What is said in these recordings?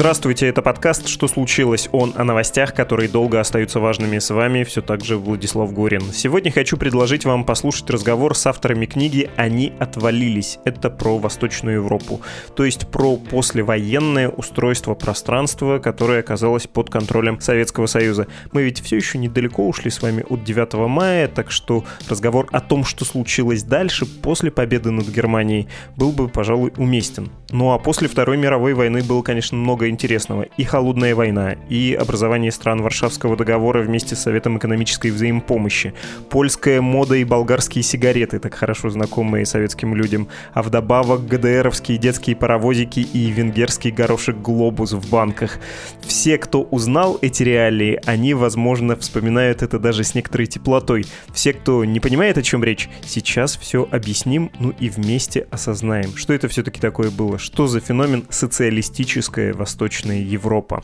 Здравствуйте, это подкаст «Что случилось?» Он о новостях, которые долго остаются важными. С вами все так же Владислав Горин. Сегодня хочу предложить вам послушать разговор с авторами книги «Они отвалились». Это про Восточную Европу, то есть про послевоенное устройство пространства, которое оказалось под контролем Советского Союза. Мы ведь все еще недалеко ушли с вами от 9 мая, так что разговор о том, что случилось дальше, после победы над Германией, был бы, пожалуй, уместен. Ну а после Второй мировой войны было, конечно, много интересного. И холодная война, и образование стран Варшавского договора вместе с Советом экономической взаимопомощи, польская мода и болгарские сигареты, так хорошо знакомые советским людям, а вдобавок ГДРовские детские паровозики и венгерский горошек «Глобус» в банках. Все, кто узнал эти реалии, они, возможно, вспоминают это даже с некоторой теплотой. Все, кто не понимает, о чем речь, сейчас все объясним, ну и вместе осознаем, что это все-таки такое было, что за феномен социалистическое восточное Восточная Европа.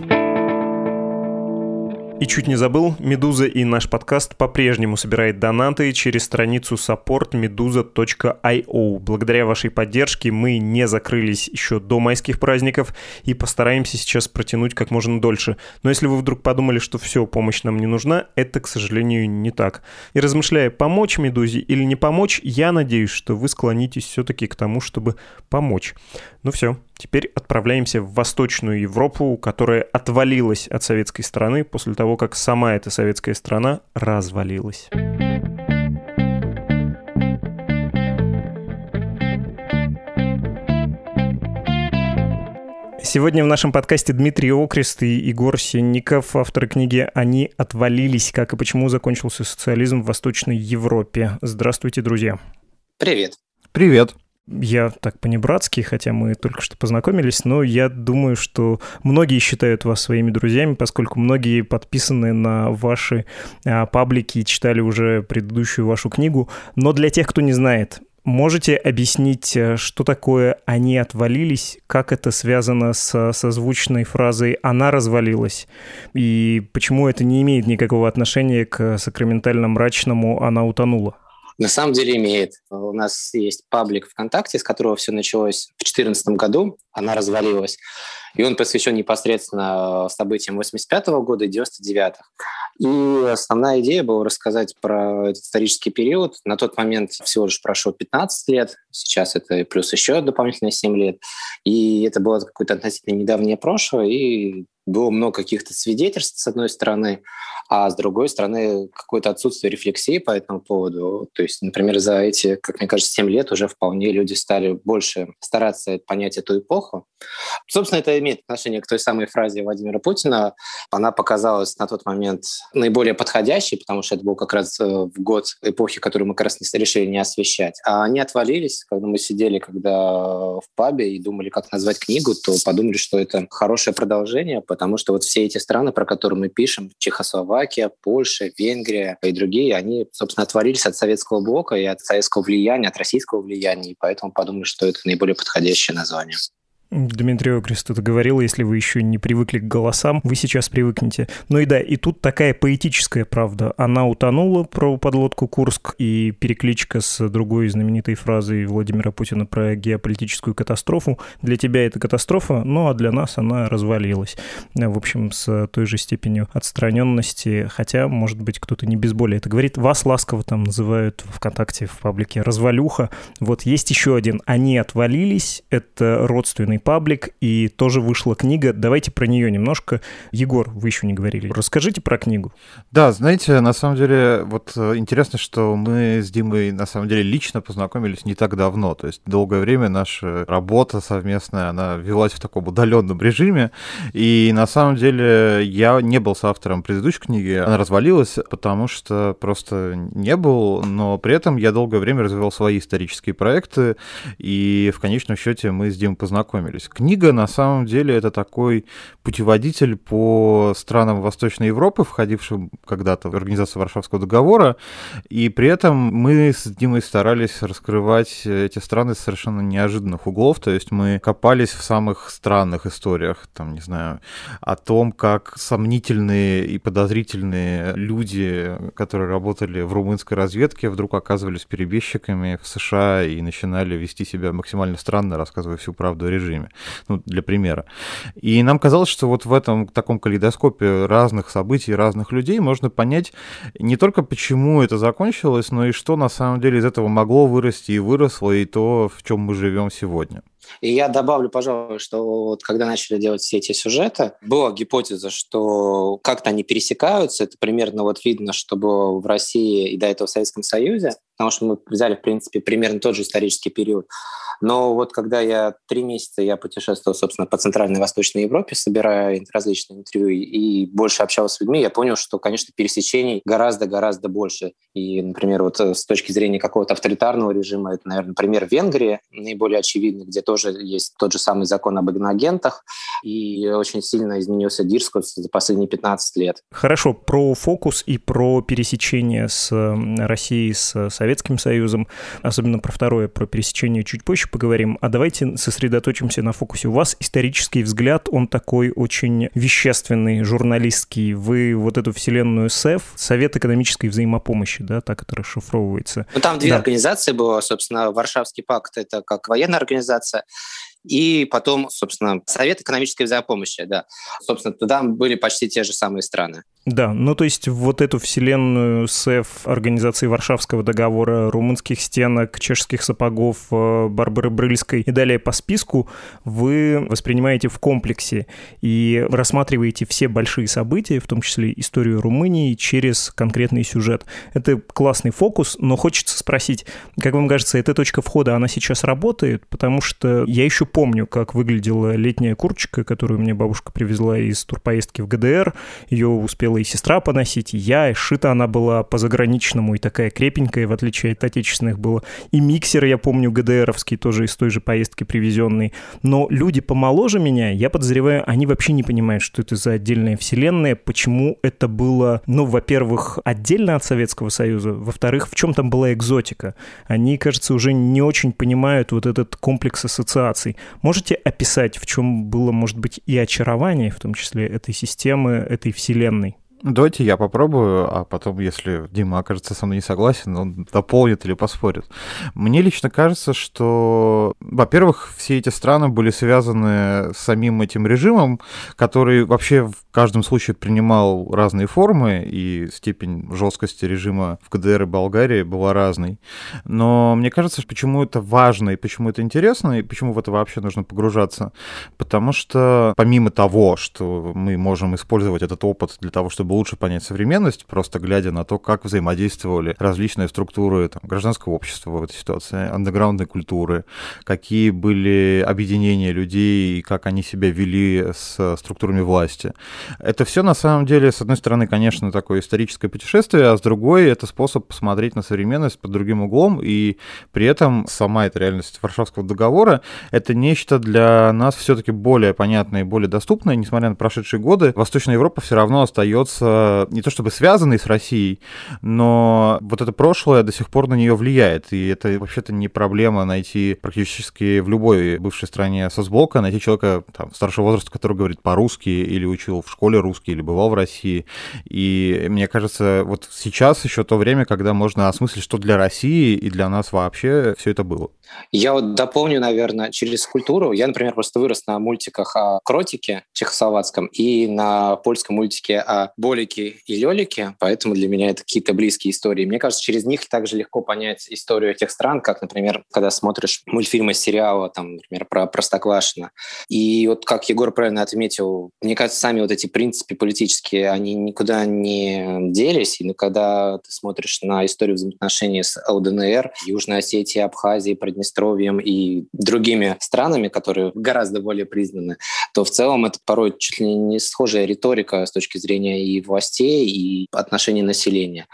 И чуть не забыл, Медуза и наш подкаст по-прежнему собирает донаты через страницу supportmeduza.io. Благодаря вашей поддержке мы не закрылись еще до майских праздников и постараемся сейчас протянуть как можно дольше. Но если вы вдруг подумали, что все, помощь нам не нужна, это, к сожалению, не так. И размышляя, помочь Медузе или не помочь, я надеюсь, что вы склонитесь все-таки к тому, чтобы помочь. Ну все, теперь отправляемся в Восточную Европу, которая отвалилась от советской страны после того, как сама эта советская страна развалилась. Сегодня в нашем подкасте Дмитрий Окрест и Егор Сенников, авторы книги «Они отвалились. Как и почему закончился социализм в Восточной Европе». Здравствуйте, друзья. Привет. Привет я так по-небратски, хотя мы только что познакомились, но я думаю, что многие считают вас своими друзьями, поскольку многие подписаны на ваши а, паблики и читали уже предыдущую вашу книгу. Но для тех, кто не знает, можете объяснить, э, что такое «они отвалились», как это связано с созвучной фразой «она развалилась», и почему это не имеет никакого отношения к сакраментально-мрачному «она утонула»? На самом деле имеет. У нас есть паблик ВКонтакте, с которого все началось в 2014 году. Она развалилась. И он посвящен непосредственно событиям 85 -го года и 99-х. И основная идея была рассказать про этот исторический период. На тот момент всего лишь прошло 15 лет, сейчас это плюс еще дополнительно 7 лет. И это было какое-то относительно недавнее прошлое, и было много каких-то свидетельств, с одной стороны, а с другой стороны, какое-то отсутствие рефлексии по этому поводу. То есть, например, за эти, как мне кажется, 7 лет уже вполне люди стали больше стараться понять эту эпоху. Собственно, это имеет отношение к той самой фразе Владимира Путина. Она показалась на тот момент наиболее подходящей, потому что это был как раз э, в год эпохи, которую мы как раз решили не освещать. А они отвалились, когда мы сидели когда в пабе и думали, как назвать книгу, то подумали, что это хорошее продолжение, потому что вот все эти страны, про которые мы пишем, Чехословакия, Польша, Венгрия и другие, они, собственно, отвалились от советского блока и от советского влияния, от российского влияния, и поэтому подумали, что это наиболее подходящее название. Дмитрий Окрест это говорил, если вы еще не привыкли к голосам, вы сейчас привыкнете. Ну и да, и тут такая поэтическая правда. Она утонула про подлодку Курск и перекличка с другой знаменитой фразой Владимира Путина про геополитическую катастрофу. Для тебя это катастрофа, ну а для нас она развалилась. В общем, с той же степенью отстраненности, хотя, может быть, кто-то не без боли это говорит. Вас ласково там называют в ВКонтакте, в паблике развалюха. Вот есть еще один. Они отвалились, это родственный официальный паблик, и тоже вышла книга. Давайте про нее немножко. Егор, вы еще не говорили. Расскажите про книгу. Да, знаете, на самом деле, вот э, интересно, что мы с Димой, на самом деле, лично познакомились не так давно. То есть долгое время наша работа совместная, она велась в таком удаленном режиме. И на самом деле я не был соавтором предыдущей книги. Она развалилась, потому что просто не был, но при этом я долгое время развивал свои исторические проекты, и в конечном счете мы с Димой познакомились. Книга, на самом деле, это такой путеводитель по странам Восточной Европы, входившим когда-то в Организацию Варшавского договора, и при этом мы с Димой старались раскрывать эти страны с совершенно неожиданных углов, то есть мы копались в самых странных историях, там, не знаю, о том, как сомнительные и подозрительные люди, которые работали в румынской разведке, вдруг оказывались перебежчиками в США и начинали вести себя максимально странно, рассказывая всю правду о режиме. Ну, для примера. И нам казалось, что вот в этом таком калейдоскопе разных событий, разных людей можно понять не только почему это закончилось, но и что на самом деле из этого могло вырасти и выросло, и то, в чем мы живем сегодня. И я добавлю, пожалуй, что вот когда начали делать все эти сюжеты, была гипотеза, что как-то они пересекаются. Это примерно вот видно, что было в России и до этого в Советском Союзе, потому что мы взяли, в принципе, примерно тот же исторический период. Но вот когда я три месяца я путешествовал, собственно, по Центральной и Восточной Европе, собирая различные интервью и больше общался с людьми, я понял, что, конечно, пересечений гораздо-гораздо больше. И, например, вот э, с точки зрения какого-то авторитарного режима, это, наверное, пример Венгрии, наиболее очевидный, где тоже есть тот же самый закон об иноагентах, и очень сильно изменился дискурс за последние 15 лет. Хорошо, про фокус и про пересечение с Россией, с Советским Союзом, особенно про второе, про пересечение чуть позже позже поговорим, а давайте сосредоточимся на фокусе. У вас исторический взгляд, он такой очень вещественный, журналистский. Вы вот эту вселенную СЭФ, Совет экономической взаимопомощи, да, так это расшифровывается. Ну, там две да. организации было, собственно, Варшавский пакт, это как военная организация, и потом, собственно, Совет экономической взаимопомощи, да. Собственно, туда были почти те же самые страны. Да, ну то есть вот эту вселенную СЭФ, Организации Варшавского договора, румынских стенок, чешских сапогов, э, Барбары Брыльской и далее по списку вы воспринимаете в комплексе и рассматриваете все большие события, в том числе историю Румынии, через конкретный сюжет. Это классный фокус, но хочется спросить, как вам кажется, эта точка входа, она сейчас работает? Потому что я еще помню, как выглядела летняя курточка, которую мне бабушка привезла из турпоездки в ГДР. Ее успела и сестра поносить, и я, и шита она была по заграничному, и такая крепенькая, в отличие от отечественных было. И миксер, я помню, ГДРовский, тоже из той же поездки привезенный. Но люди помоложе меня, я подозреваю, они вообще не понимают, что это за отдельная вселенная, почему это было, ну, во-первых, отдельно от Советского Союза, во-вторых, в чем там была экзотика. Они, кажется, уже не очень понимают вот этот комплекс ассоциаций. Можете описать, в чем было, может быть, и очарование, в том числе этой системы, этой вселенной? Давайте я попробую, а потом, если Дима окажется со мной не согласен, он дополнит или поспорит. Мне лично кажется, что, во-первых, все эти страны были связаны с самим этим режимом, который вообще в каждом случае принимал разные формы, и степень жесткости режима в ГДР и Болгарии была разной. Но мне кажется, почему это важно и почему это интересно, и почему в это вообще нужно погружаться. Потому что помимо того, что мы можем использовать этот опыт для того, чтобы чтобы лучше понять современность, просто глядя на то, как взаимодействовали различные структуры там, гражданского общества в этой ситуации, андеграундной культуры, какие были объединения людей и как они себя вели с структурами власти. Это все на самом деле, с одной стороны, конечно, такое историческое путешествие, а с другой это способ посмотреть на современность под другим углом, и при этом сама эта реальность Варшавского договора — это нечто для нас все-таки более понятное и более доступное, несмотря на прошедшие годы. Восточная Европа все равно остается не то чтобы связанной с Россией, но вот это прошлое до сих пор на нее влияет. И это вообще-то не проблема найти практически в любой бывшей стране соцблока, найти человека там, старшего возраста, который говорит по-русски или учил в школе русский, или бывал в России. И мне кажется, вот сейчас еще то время, когда можно осмыслить, что для России и для нас вообще все это было. Я вот дополню, наверное, через культуру. Я, например, просто вырос на мультиках о кротике чехословацком и на польском мультике о болики и лелики, поэтому для меня это какие-то близкие истории. Мне кажется, через них также легко понять историю этих стран, как, например, когда смотришь мультфильмы, сериалы, там, например, про Простоквашино. И вот как Егор правильно отметил, мне кажется, сами вот эти принципы политические, они никуда не делись. И когда ты смотришь на историю взаимоотношений с ЛДНР, Южной Осетией, Абхазией, Приднестровьем и другими странами, которые гораздо более признаны, то в целом это порой чуть ли не схожая риторика с точки зрения и властей, и отношений населения.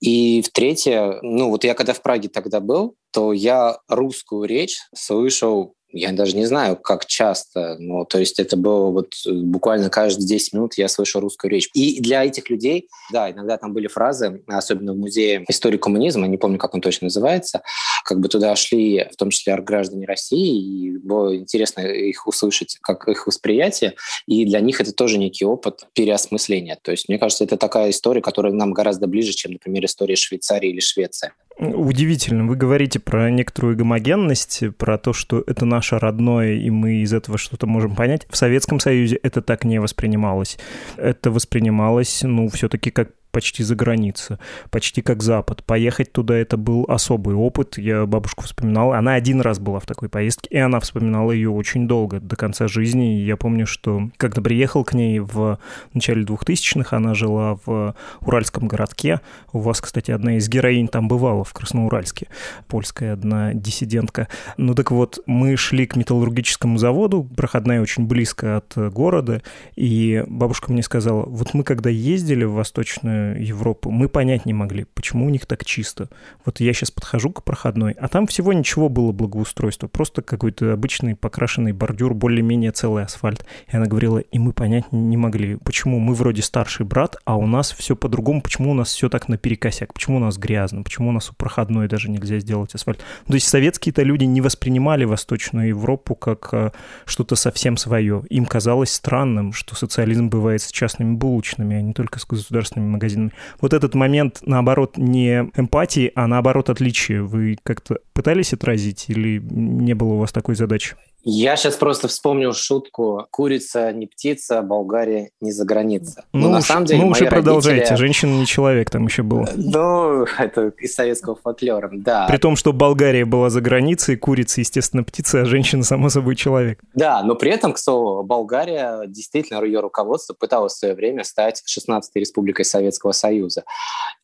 И в-третье, ну вот я когда в Праге тогда был, то я русскую речь слышал я даже не знаю, как часто, но то есть это было вот э, буквально каждые 10 минут я слышу русскую речь. И для этих людей, да, иногда там были фразы, особенно в музее истории коммунизма, не помню, как он точно называется, как бы туда шли в том числе граждане России, и было интересно их услышать, как их восприятие, и для них это тоже некий опыт переосмысления. То есть мне кажется, это такая история, которая нам гораздо ближе, чем, например, история Швейцарии или Швеции. Удивительно. Вы говорите про некоторую гомогенность, про то, что это наше родное, и мы из этого что-то можем понять. В Советском Союзе это так не воспринималось. Это воспринималось, ну, все-таки как почти за границу, почти как Запад. Поехать туда это был особый опыт. Я бабушку вспоминал. Она один раз была в такой поездке, и она вспоминала ее очень долго, до конца жизни. И я помню, что когда приехал к ней в начале 2000-х, она жила в Уральском городке. У вас, кстати, одна из героинь там бывала в Красноуральске. Польская одна диссидентка. Ну так вот, мы шли к металлургическому заводу, проходная очень близко от города, и бабушка мне сказала, вот мы когда ездили в Восточную Европу, мы понять не могли, почему у них так чисто. Вот я сейчас подхожу к проходной, а там всего ничего было благоустройство, просто какой-то обычный покрашенный бордюр, более-менее целый асфальт. И она говорила, и мы понять не могли, почему мы вроде старший брат, а у нас все по-другому, почему у нас все так наперекосяк, почему у нас грязно, почему у нас у проходной даже нельзя сделать асфальт. То есть советские-то люди не воспринимали Восточную Европу как э, что-то совсем свое. Им казалось странным, что социализм бывает с частными булочными, а не только с государственными магазинами магазинами. Вот этот момент, наоборот, не эмпатии, а наоборот отличия. Вы как-то пытались отразить или не было у вас такой задачи? Я сейчас просто вспомнил шутку «Курица не птица, Болгария не за граница». Ну, на самом деле, ну уже продолжайте, родители... женщина не человек там еще был. Ну, это из советского фольклора, да. При том, что Болгария была за границей, курица, естественно, птица, а женщина, само собой, человек. Да, но при этом, к слову, Болгария, действительно, ее руководство пыталось в свое время стать 16-й республикой Советского Союза.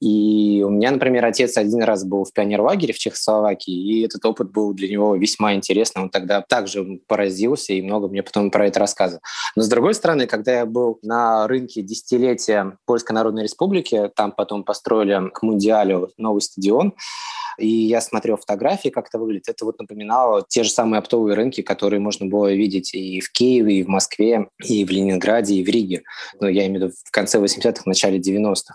И у меня, например, отец один раз был в пионерлагере в Чехословакии, и этот опыт был для него весьма интересным. Он тогда также поразился и много мне потом про это рассказывал. Но с другой стороны, когда я был на рынке десятилетия Польской Народной Республики, там потом построили к Мундиалю новый стадион, и я смотрел фотографии, как это выглядит. Это вот напоминало те же самые оптовые рынки, которые можно было видеть и в Киеве, и в Москве, и в Ленинграде, и в Риге. Но ну, я имею в виду в конце 80-х, начале 90-х.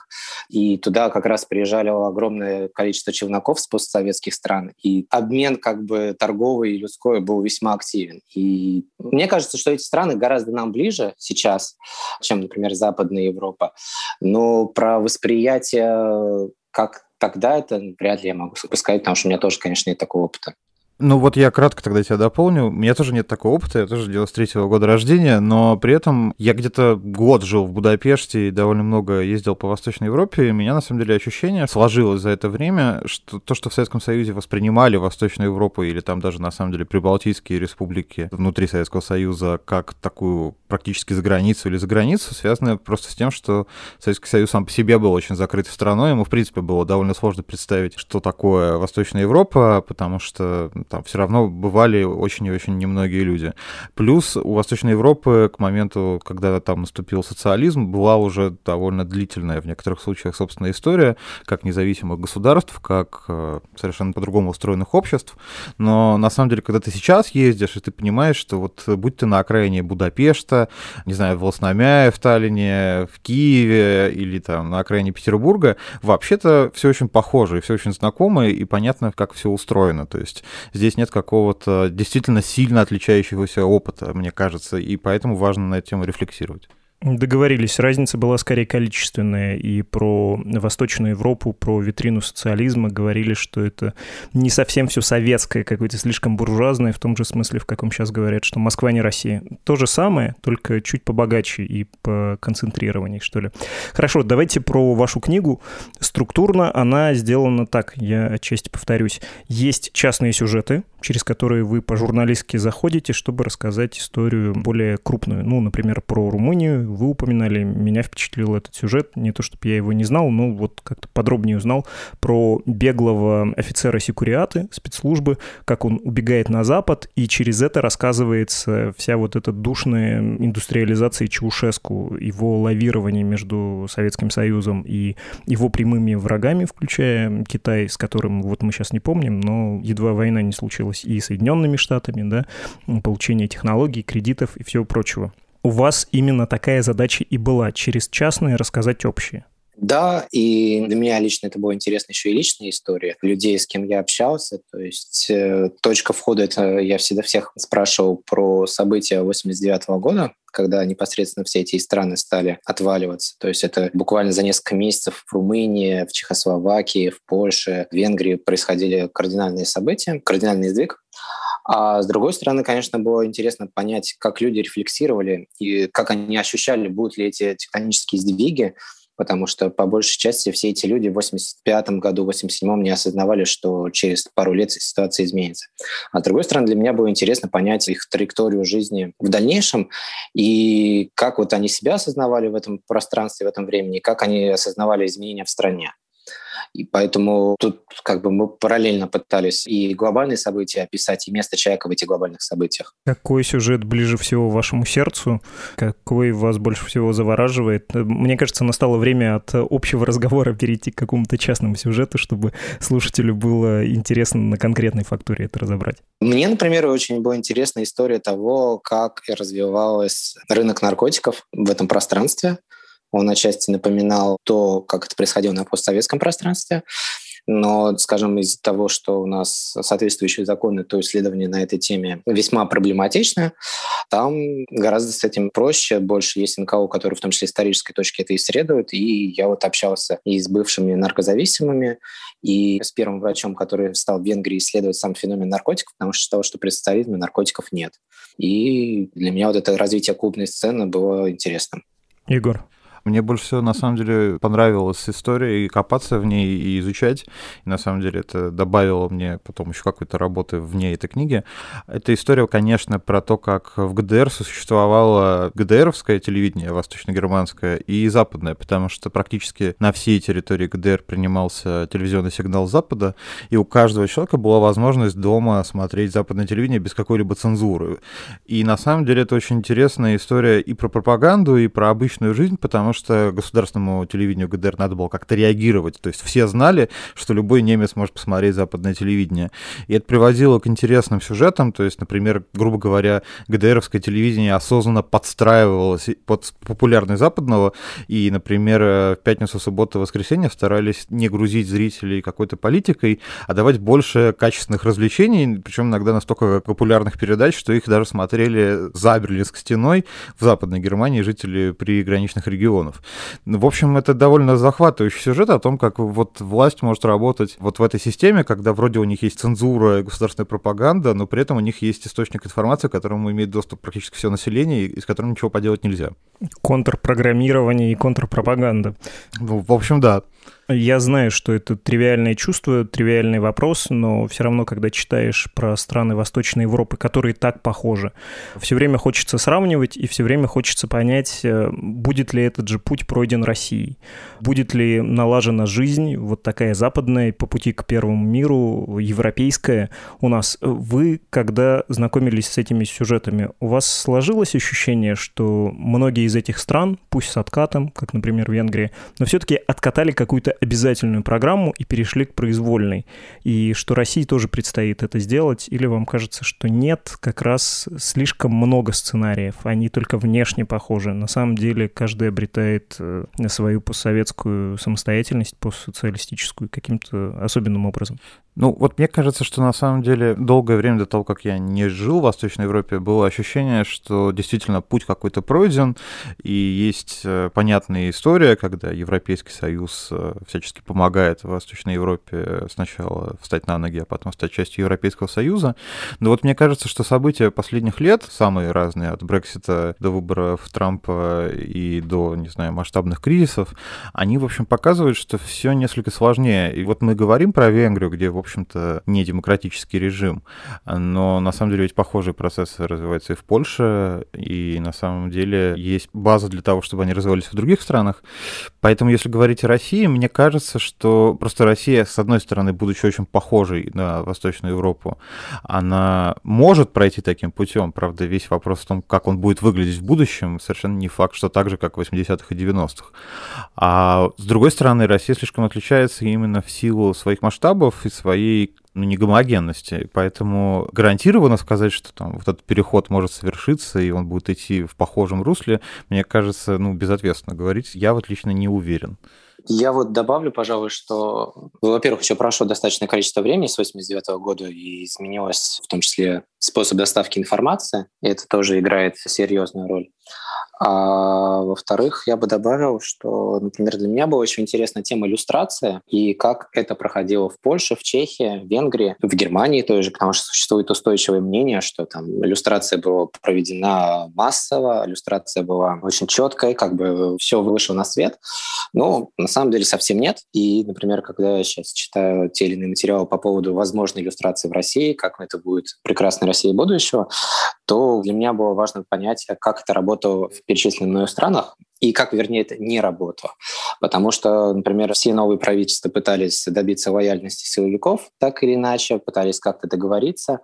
И туда как раз приезжали огромное количество челноков с постсоветских стран. И обмен как бы торговый и людской был весьма активен. И мне кажется, что эти страны гораздо нам ближе сейчас, чем, например, Западная Европа. Но про восприятие как тогда это вряд ли я могу сказать, потому что у меня тоже, конечно, нет такого опыта. Ну вот я кратко тогда тебя дополню. У меня тоже нет такого опыта, я тоже 93-го года рождения, но при этом я где-то год жил в Будапеште и довольно много ездил по Восточной Европе, и у меня на самом деле ощущение сложилось за это время, что то, что в Советском Союзе воспринимали Восточную Европу или там даже на самом деле прибалтийские республики внутри Советского Союза как такую практически за границу или за границу, связано просто с тем, что Советский Союз сам по себе был очень закрытой страной, ему в принципе было довольно сложно представить, что такое Восточная Европа, потому что там все равно бывали очень и очень немногие люди. Плюс у Восточной Европы к моменту, когда там наступил социализм, была уже довольно длительная в некоторых случаях собственная история, как независимых государств, как э, совершенно по-другому устроенных обществ. Но на самом деле, когда ты сейчас ездишь, и ты понимаешь, что вот будь ты на окраине Будапешта, не знаю, в Лосномяе, в Таллине, в Киеве или там на окраине Петербурга, вообще-то все очень похоже, и все очень знакомо, и понятно, как все устроено. То есть здесь нет какого-то действительно сильно отличающегося опыта, мне кажется, и поэтому важно на эту тему рефлексировать. Договорились. Разница была скорее количественная. И про Восточную Европу, про витрину социализма говорили, что это не совсем все советское, какое-то слишком буржуазное, в том же смысле, в каком сейчас говорят, что Москва не Россия. То же самое, только чуть побогаче и по концентрированию, что ли. Хорошо, давайте про вашу книгу. Структурно она сделана так, я отчасти повторюсь. Есть частные сюжеты, через которые вы по-журналистски заходите, чтобы рассказать историю более крупную. Ну, например, про Румынию, вы упоминали, меня впечатлил этот сюжет, не то чтобы я его не знал, но вот как-то подробнее узнал про беглого офицера секуриаты спецслужбы, как он убегает на Запад, и через это рассказывается вся вот эта душная индустриализация Чаушеску, его лавирование между Советским Союзом и его прямыми врагами, включая Китай, с которым вот мы сейчас не помним, но едва война не случилась и Соединенными Штатами, да, получение технологий, кредитов и всего прочего у вас именно такая задача и была, через частные рассказать общие. Да, и для меня лично это была интересная еще и личная история людей, с кем я общался. То есть э, точка входа, это я всегда всех спрашивал про события 89 года, когда непосредственно все эти страны стали отваливаться. То есть это буквально за несколько месяцев в Румынии, в Чехословакии, в Польше, в Венгрии происходили кардинальные события, кардинальный сдвиг. А с другой стороны, конечно, было интересно понять, как люди рефлексировали и как они ощущали, будут ли эти тектонические сдвиги, потому что по большей части все эти люди в 85 году, в 87 не осознавали, что через пару лет ситуация изменится. А с другой стороны, для меня было интересно понять их траекторию жизни в дальнейшем и как вот они себя осознавали в этом пространстве, в этом времени, как они осознавали изменения в стране. И поэтому тут как бы мы параллельно пытались и глобальные события описать, и место человека в этих глобальных событиях. Какой сюжет ближе всего вашему сердцу? Какой вас больше всего завораживает? Мне кажется, настало время от общего разговора перейти к какому-то частному сюжету, чтобы слушателю было интересно на конкретной фактуре это разобрать. Мне, например, очень была интересна история того, как развивался рынок наркотиков в этом пространстве. Он отчасти напоминал то, как это происходило на постсоветском пространстве. Но, скажем, из-за того, что у нас соответствующие законы, то исследование на этой теме весьма проблематично, там гораздо с этим проще, больше есть НКО, которые в том числе исторической точки это исследуют, и я вот общался и с бывшими наркозависимыми, и с первым врачом, который стал в Венгрии исследовать сам феномен наркотиков, потому что считал, что при социализме наркотиков нет. И для меня вот это развитие клубной сцены было интересным. Егор, мне больше всего, на самом деле, понравилась история и копаться в ней, и изучать. И, на самом деле, это добавило мне потом еще какой-то работы вне этой книги. Эта история, конечно, про то, как в ГДР существовало ГДРовское телевидение, восточно-германское, и западное, потому что практически на всей территории ГДР принимался телевизионный сигнал Запада, и у каждого человека была возможность дома смотреть западное телевидение без какой-либо цензуры. И, на самом деле, это очень интересная история и про пропаганду, и про обычную жизнь, потому что государственному телевидению ГДР надо было как-то реагировать. То есть все знали, что любой немец может посмотреть западное телевидение. И это приводило к интересным сюжетам. То есть, например, грубо говоря, ГДРовское телевидение осознанно подстраивалось под популярность западного. И, например, в пятницу, субботу, воскресенье старались не грузить зрителей какой-то политикой, а давать больше качественных развлечений, причем иногда настолько популярных передач, что их даже смотрели за Берлинской стеной в Западной Германии жители приграничных регионов миллионов. Ну, в общем, это довольно захватывающий сюжет о том, как вот власть может работать вот в этой системе, когда вроде у них есть цензура и государственная пропаганда, но при этом у них есть источник информации, к которому имеет доступ практически все население, и с которым ничего поделать нельзя. Контрпрограммирование и контрпропаганда. Ну, в общем, да. Я знаю, что это тривиальное чувство, тривиальный вопрос, но все равно, когда читаешь про страны Восточной Европы, которые так похожи, все время хочется сравнивать и все время хочется понять, э, будет ли этот же путь пройден Россией, будет ли налажена жизнь, вот такая западная, по пути к первому миру, европейская у нас. Вы, когда знакомились с этими сюжетами, у вас сложилось ощущение, что многие из этих стран, пусть с откатом, как, например, Венгрия, но все-таки откатали какую-то обязательную программу и перешли к произвольной. И что России тоже предстоит это сделать, или вам кажется, что нет, как раз слишком много сценариев, они только внешне похожи. На самом деле каждый обретает э, свою постсоветскую самостоятельность, постсоциалистическую каким-то особенным образом. Ну, вот мне кажется, что на самом деле долгое время до того, как я не жил в Восточной Европе, было ощущение, что действительно путь какой-то пройден, и есть э, понятная история, когда Европейский Союз э, всячески помогает Восточной Европе сначала встать на ноги, а потом стать частью Европейского Союза. Но вот мне кажется, что события последних лет, самые разные, от Брексита до выборов Трампа и до, не знаю, масштабных кризисов, они, в общем, показывают, что все несколько сложнее. И вот мы говорим про Венгрию, где, в общем-то, не демократический режим. Но на самом деле ведь похожие процессы развиваются и в Польше, и на самом деле есть база для того, чтобы они развивались в других странах. Поэтому, если говорить о России, мне кажется, что просто Россия, с одной стороны, будучи очень похожей на Восточную Европу, она может пройти таким путем. Правда, весь вопрос в том, как он будет выглядеть в будущем, совершенно не факт, что так же, как в 80-х и 90-х. А с другой стороны, Россия слишком отличается именно в силу своих масштабов и своей своей ну, не гомогенности. Поэтому гарантированно сказать, что там вот этот переход может совершиться, и он будет идти в похожем русле, мне кажется, ну, безответственно говорить, я вот лично не уверен. Я вот добавлю, пожалуй, что, во-первых, еще прошло достаточное количество времени с 89 -го года, и изменилось в том числе способ доставки информации, и это тоже играет серьезную роль. А во-вторых, я бы добавил, что, например, для меня была очень интересна тема иллюстрации и как это проходило в Польше, в Чехии, в Венгрии, в Германии тоже, потому что существует устойчивое мнение, что там иллюстрация была проведена массово, иллюстрация была очень четкой, как бы все вышло на свет. Но на самом деле совсем нет. И, например, когда я сейчас читаю те или иные материалы по поводу возможной иллюстрации в России, как это будет прекрасной России будущего, то для меня было важно понять, как это работало в перечисленных мною странах, и как, вернее, это не работало. Потому что, например, все новые правительства пытались добиться лояльности силовиков так или иначе, пытались как-то договориться.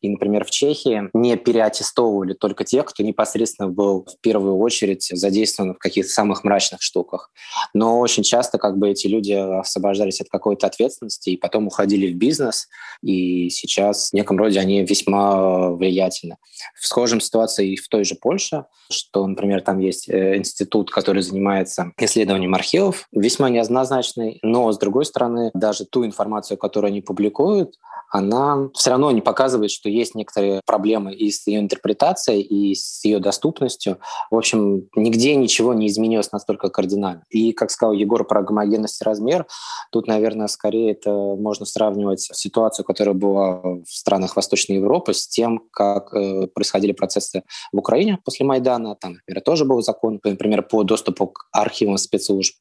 И, например, в Чехии не переаттестовывали только тех, кто непосредственно был в первую очередь задействован в каких-то самых мрачных штуках. Но очень часто как бы эти люди освобождались от какой-то ответственности и потом уходили в бизнес, и сейчас в неком роде они весьма влиятельны. В схожем ситуации и в той же Польше, что, например, там есть э, институт, который занимается исследованием архивов, весьма неоднозначный, но, с другой стороны, даже ту информацию, которую они публикуют, она все равно не показывает, что есть некоторые проблемы и с ее интерпретацией, и с ее доступностью. В общем, нигде ничего не изменилось настолько кардинально. И, как сказал Егор про гомогенность и размер, тут, наверное, скорее это можно сравнивать ситуацию, которая была в странах Восточной Европы, с тем, как э, происходили процессы в Украине после Майдана. Там, например, тоже был закон, например, по доступу к архивам спецслужб.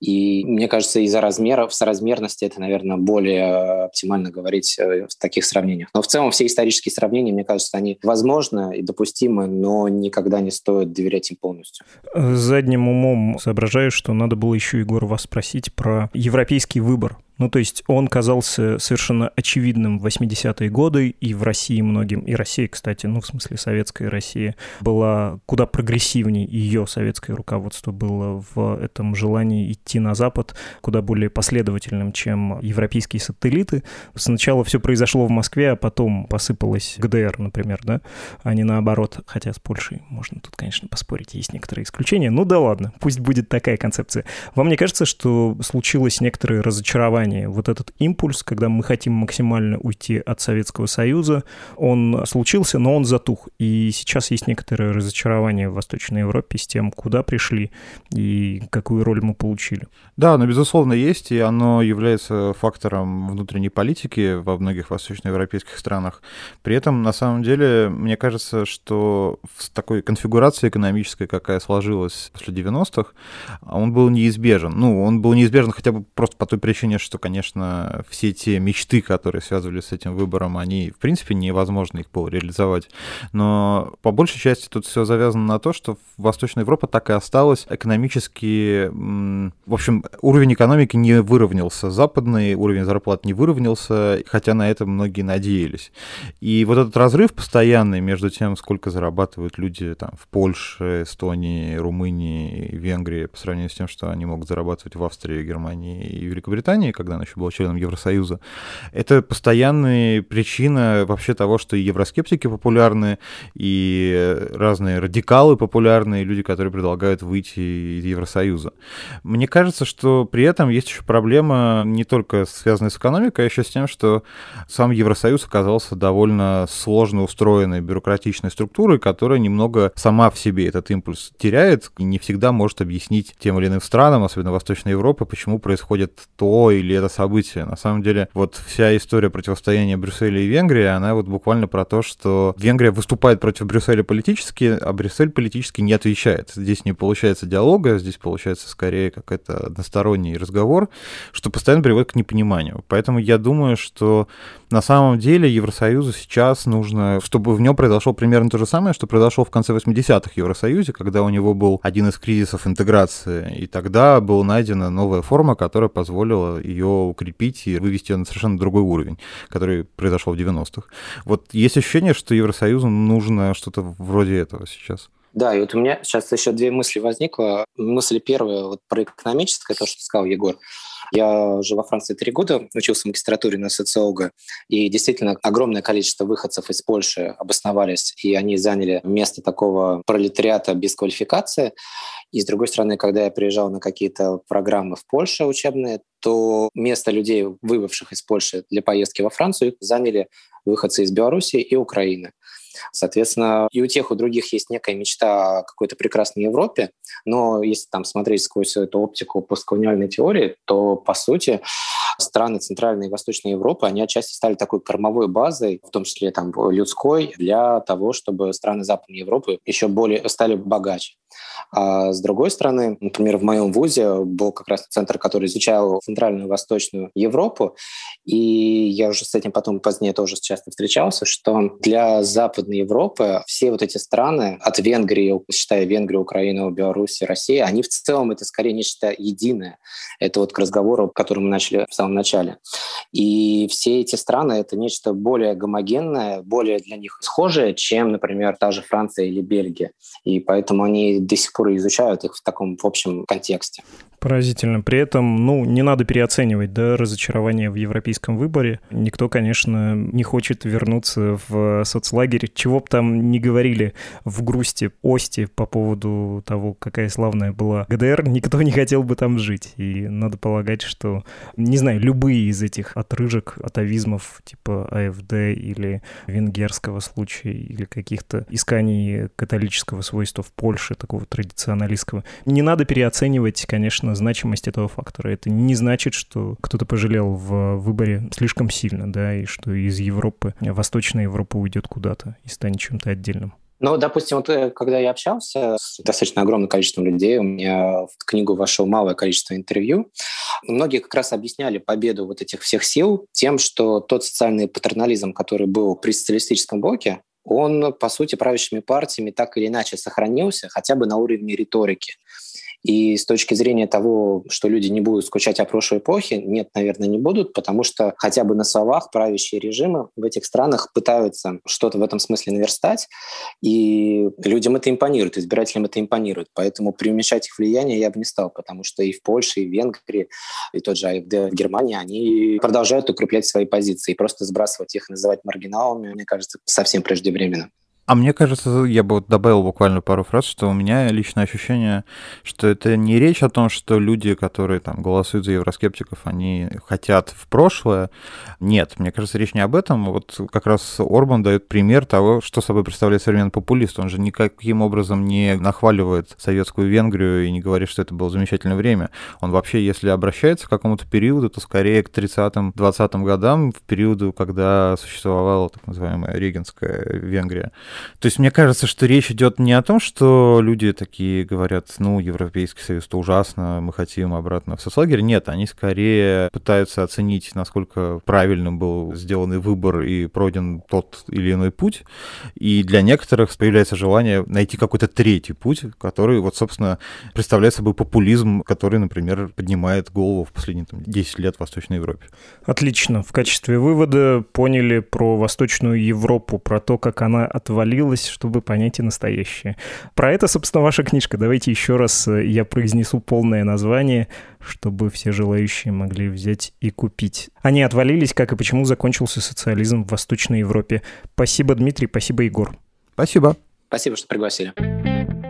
И мне кажется, из-за размеров, соразмерности это, наверное, более оптимально говорить Э, в таких сравнениях. Но в целом все исторические сравнения, мне кажется, они возможны и допустимы, но никогда не стоит доверять им полностью. Задним умом соображаю, что надо было еще, Егор, вас спросить про европейский выбор ну, то есть он казался совершенно очевидным в 80-е годы и в России многим, и Россия, кстати, ну, в смысле советская Россия, была куда прогрессивнее, ее советское руководство было в этом желании идти на Запад куда более последовательным, чем европейские сателлиты. Сначала все произошло в Москве, а потом посыпалось ГДР, например, да, а не наоборот, хотя с Польшей можно тут, конечно, поспорить, есть некоторые исключения. Ну да ладно, пусть будет такая концепция. Вам не кажется, что случилось некоторое разочарование желание, вот этот импульс, когда мы хотим максимально уйти от Советского Союза, он случился, но он затух. И сейчас есть некоторое разочарование в Восточной Европе с тем, куда пришли и какую роль мы получили. Да, оно, безусловно, есть, и оно является фактором внутренней политики во многих восточноевропейских странах. При этом, на самом деле, мне кажется, что в такой конфигурации экономической, какая сложилась после 90-х, он был неизбежен. Ну, он был неизбежен хотя бы просто по той причине, что что, конечно, все те мечты, которые связывались с этим выбором, они, в принципе, невозможно их было реализовать. Но по большей части тут все завязано на то, что Восточная Европа так и осталась экономически... В общем, уровень экономики не выровнялся. Западный уровень зарплат не выровнялся, хотя на это многие надеялись. И вот этот разрыв постоянный между тем, сколько зарабатывают люди там, в Польше, Эстонии, Румынии, Венгрии по сравнению с тем, что они могут зарабатывать в Австрии, Германии и Великобритании, когда она еще была членом Евросоюза. Это постоянная причина вообще того, что и евроскептики популярны, и разные радикалы популярны, и люди, которые предлагают выйти из Евросоюза. Мне кажется, что при этом есть еще проблема не только связанная с экономикой, а еще с тем, что сам Евросоюз оказался довольно сложно устроенной бюрократичной структурой, которая немного сама в себе этот импульс теряет и не всегда может объяснить тем или иным странам, особенно Восточной Европы, почему происходит то или это событие. На самом деле, вот вся история противостояния Брюсселя и Венгрии, она вот буквально про то, что Венгрия выступает против Брюсселя политически, а Брюссель политически не отвечает. Здесь не получается диалога, здесь получается скорее какой-то односторонний разговор, что постоянно приводит к непониманию. Поэтому я думаю, что на самом деле Евросоюзу сейчас нужно, чтобы в нем произошло примерно то же самое, что произошло в конце 80-х в Евросоюзе, когда у него был один из кризисов интеграции, и тогда была найдена новая форма, которая позволила ее укрепить и вывести ее на совершенно другой уровень, который произошел в 90-х. Вот есть ощущение, что Евросоюзу нужно что-то вроде этого сейчас. Да, и вот у меня сейчас еще две мысли возникло. Мысль первая вот про экономическое, то, что сказал Егор. Я жил во Франции три года, учился в магистратуре на социолога, и действительно огромное количество выходцев из Польши обосновались, и они заняли место такого пролетариата без квалификации. И с другой стороны, когда я приезжал на какие-то программы в Польше учебные, то место людей, выбывших из Польши для поездки во Францию, заняли выходцы из Беларуси и Украины. Соответственно, и у тех, и у других есть некая мечта о какой-то прекрасной Европе, но если там смотреть сквозь эту оптику постколониальной теории, то, по сути, страны Центральной и Восточной Европы, они отчасти стали такой кормовой базой, в том числе там людской, для того, чтобы страны Западной Европы еще более стали богаче. А с другой стороны, например, в моем вузе был как раз центр, который изучал Центральную и Восточную Европу, и я уже с этим потом позднее тоже часто встречался, что для Западной Европы все вот эти страны, от Венгрии, считая Венгрию, Украину, Беларусь, Россию, они в целом это скорее нечто единое. Это вот к разговору, который мы начали в самом начале. И все эти страны — это нечто более гомогенное, более для них схожее, чем, например, та же Франция или Бельгия. И поэтому они до сих пор изучают их в таком в общем контексте. Поразительно. При этом, ну, не надо переоценивать, да, разочарование в европейском выборе. Никто, конечно, не хочет вернуться в соцлагерь, чего бы там не говорили в грусти, ости по поводу того, какая славная была ГДР, никто не хотел бы там жить. И надо полагать, что, не знаю, любые из этих отрыжек, атовизмов, типа АФД или венгерского случая, или каких-то исканий католического свойства в Польше, такого традиционалистского, не надо переоценивать, конечно, значимость этого фактора. Это не значит, что кто-то пожалел в выборе слишком сильно, да, и что из Европы, Восточная Европа уйдет куда-то и станет чем-то отдельным. Ну, допустим, вот э, когда я общался с достаточно огромным количеством людей, у меня в книгу вошло малое количество интервью, многие как раз объясняли победу вот этих всех сил тем, что тот социальный патернализм, который был при социалистическом блоке, он, по сути, правящими партиями так или иначе сохранился, хотя бы на уровне риторики. И с точки зрения того, что люди не будут скучать о прошлой эпохе, нет, наверное, не будут, потому что хотя бы на словах правящие режимы в этих странах пытаются что-то в этом смысле наверстать, и людям это импонирует, избирателям это импонирует. Поэтому преуменьшать их влияние я бы не стал, потому что и в Польше, и в Венгрии, и тот же АФД в Германии, они продолжают укреплять свои позиции. И просто сбрасывать их, называть маргиналами, мне кажется, совсем преждевременно. А мне кажется, я бы добавил буквально пару фраз, что у меня личное ощущение, что это не речь о том, что люди, которые там голосуют за евроскептиков, они хотят в прошлое. Нет, мне кажется, речь не об этом. Вот как раз Орбан дает пример того, что собой представляет современный популист. Он же никаким образом не нахваливает советскую Венгрию и не говорит, что это было замечательное время. Он вообще, если обращается к какому-то периоду, то скорее к 30-м, 20-м годам, в периоду, когда существовала так называемая Регенская Венгрия. То есть мне кажется, что речь идет не о том, что люди такие говорят, ну, Европейский Союз, это ужасно, мы хотим обратно в соцлагерь. Нет, они скорее пытаются оценить, насколько правильным был сделанный выбор и пройден тот или иной путь. И для некоторых появляется желание найти какой-то третий путь, который, вот, собственно, представляет собой популизм, который, например, поднимает голову в последние там, 10 лет в Восточной Европе. Отлично. В качестве вывода поняли про Восточную Европу, про то, как она отвалилась отвалилось, чтобы понять и настоящее. Про это, собственно, ваша книжка. Давайте еще раз э, я произнесу полное название, чтобы все желающие могли взять и купить. Они отвалились, как и почему закончился социализм в Восточной Европе. Спасибо, Дмитрий, спасибо, Егор. Спасибо. Спасибо, что пригласили.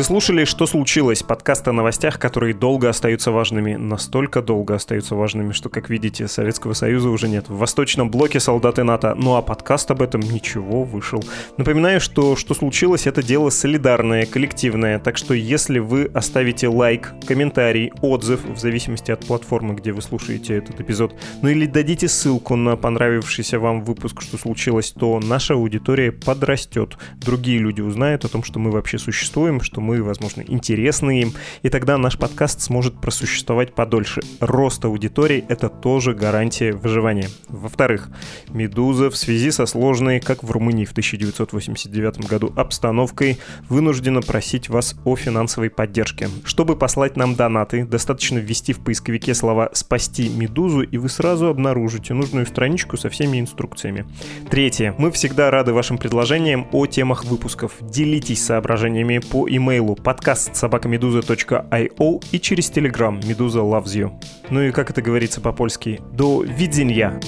Вы слушали «Что случилось?» подкаст о новостях, которые долго остаются важными. Настолько долго остаются важными, что, как видите, Советского Союза уже нет. В восточном блоке солдаты НАТО. Ну а подкаст об этом ничего вышел. Напоминаю, что «Что случилось?» это дело солидарное, коллективное. Так что если вы оставите лайк, комментарий, отзыв, в зависимости от платформы, где вы слушаете этот эпизод, ну или дадите ссылку на понравившийся вам выпуск «Что случилось?», то наша аудитория подрастет. Другие люди узнают о том, что мы вообще существуем, что что мы, возможно, интересны им, и тогда наш подкаст сможет просуществовать подольше. Рост аудитории — это тоже гарантия выживания. Во-вторых, «Медуза» в связи со сложной, как в Румынии в 1989 году, обстановкой вынуждена просить вас о финансовой поддержке. Чтобы послать нам донаты, достаточно ввести в поисковике слова «спасти Медузу», и вы сразу обнаружите нужную страничку со всеми инструкциями. Третье. Мы всегда рады вашим предложениям о темах выпусков. Делитесь соображениями по имейлу имейлу подкаст собакамедуза.io и через телеграм Медуза Loves You. Ну и как это говорится по-польски, до видения!